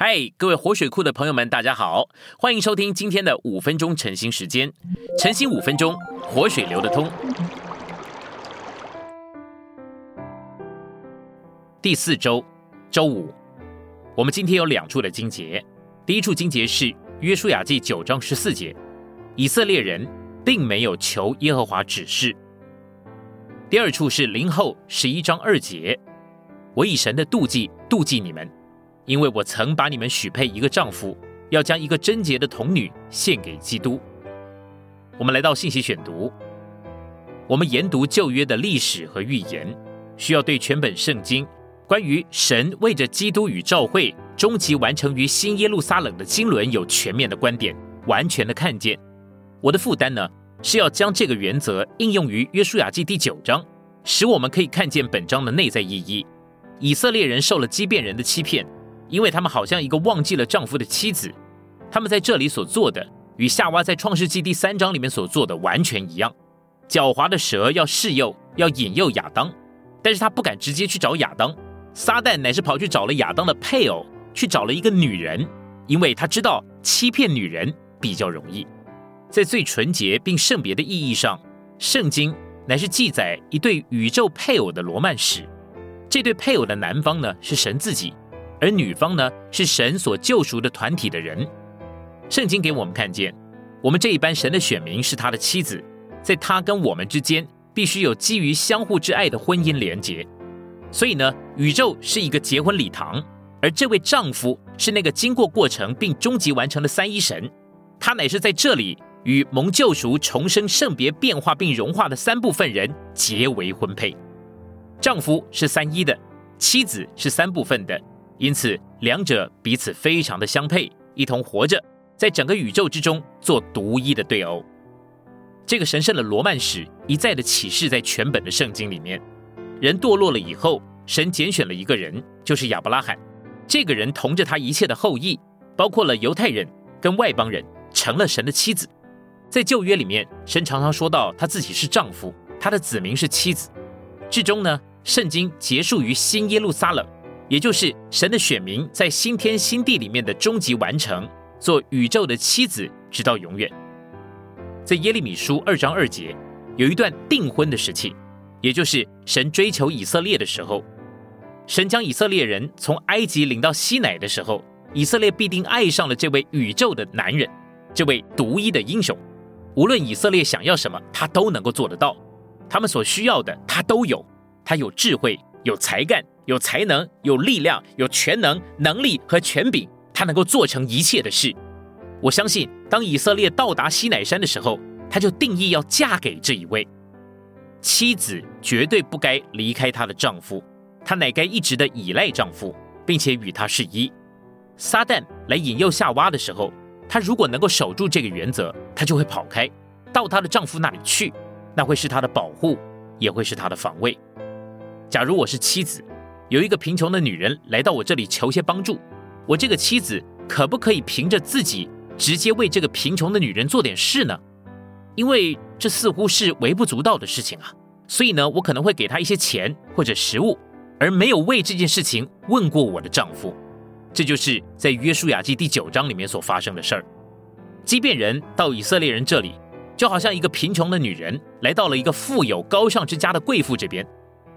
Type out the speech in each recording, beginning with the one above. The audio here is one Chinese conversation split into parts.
嗨，各位活水库的朋友们，大家好，欢迎收听今天的五分钟晨兴时间。晨兴五分钟，活水流得通。第四周，周五，我们今天有两处的经节。第一处经节是约书亚记九章十四节，以色列人并没有求耶和华指示。第二处是林后十一章二节，我以神的妒忌妒忌你们。因为我曾把你们许配一个丈夫，要将一个贞洁的童女献给基督。我们来到信息选读，我们研读旧约的历史和预言，需要对全本圣经关于神为着基督与教会终极完成于新耶路撒冷的经纶有全面的观点，完全的看见。我的负担呢，是要将这个原则应用于约书亚记第九章，使我们可以看见本章的内在意义。以色列人受了畸变人的欺骗。因为他们好像一个忘记了丈夫的妻子，他们在这里所做的与夏娃在创世纪第三章里面所做的完全一样。狡猾的蛇要试诱，要引诱亚当，但是他不敢直接去找亚当，撒旦乃是跑去找了亚当的配偶，去找了一个女人，因为他知道欺骗女人比较容易。在最纯洁并圣别的意义上，圣经乃是记载一对宇宙配偶的罗曼史。这对配偶的男方呢，是神自己。而女方呢，是神所救赎的团体的人。圣经给我们看见，我们这一班神的选民是他的妻子，在他跟我们之间必须有基于相互之爱的婚姻连结。所以呢，宇宙是一个结婚礼堂，而这位丈夫是那个经过过程并终极完成的三一神，他乃是在这里与蒙救赎、重生、圣别、变化并融化的三部分人结为婚配。丈夫是三一的，妻子是三部分的。因此，两者彼此非常的相配，一同活着，在整个宇宙之中做独一的对偶。这个神圣的罗曼史一再的启示在全本的圣经里面。人堕落了以后，神拣选了一个人，就是亚伯拉罕。这个人同着他一切的后裔，包括了犹太人跟外邦人，成了神的妻子。在旧约里面，神常常说到他自己是丈夫，他的子民是妻子。至终呢，圣经结束于新耶路撒冷。也就是神的选民在新天新地里面的终极完成，做宇宙的妻子，直到永远。在耶利米书二章二节，有一段订婚的时期，也就是神追求以色列的时候，神将以色列人从埃及领到西乃的时候，以色列必定爱上了这位宇宙的男人，这位独一的英雄。无论以色列想要什么，他都能够做得到；他们所需要的，他都有。他有智慧，有才干。有才能、有力量、有全能、能力和权柄，他能够做成一切的事。我相信，当以色列到达西乃山的时候，他就定义要嫁给这一位妻子，绝对不该离开她的丈夫，她乃该一直的依赖丈夫，并且与他是一。撒旦来引诱夏娃的时候，她如果能够守住这个原则，她就会跑开，到她的丈夫那里去，那会是她的保护，也会是她的防卫。假如我是妻子。有一个贫穷的女人来到我这里求些帮助，我这个妻子可不可以凭着自己直接为这个贫穷的女人做点事呢？因为这似乎是微不足道的事情啊，所以呢，我可能会给她一些钱或者食物，而没有为这件事情问过我的丈夫。这就是在约书亚记第九章里面所发生的事儿。即便人到以色列人这里，就好像一个贫穷的女人来到了一个富有高尚之家的贵妇这边，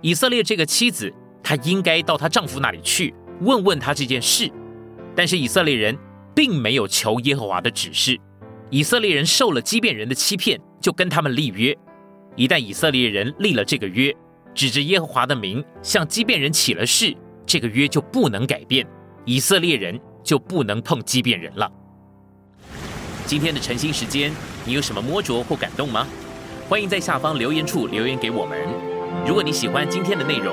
以色列这个妻子。她应该到她丈夫那里去问问他这件事，但是以色列人并没有求耶和华的指示。以色列人受了畸变人的欺骗，就跟他们立约。一旦以色列人立了这个约，指着耶和华的名向畸变人起了誓，这个约就不能改变，以色列人就不能碰畸变人了。今天的晨兴时间，你有什么摸着或感动吗？欢迎在下方留言处留言给我们。如果你喜欢今天的内容，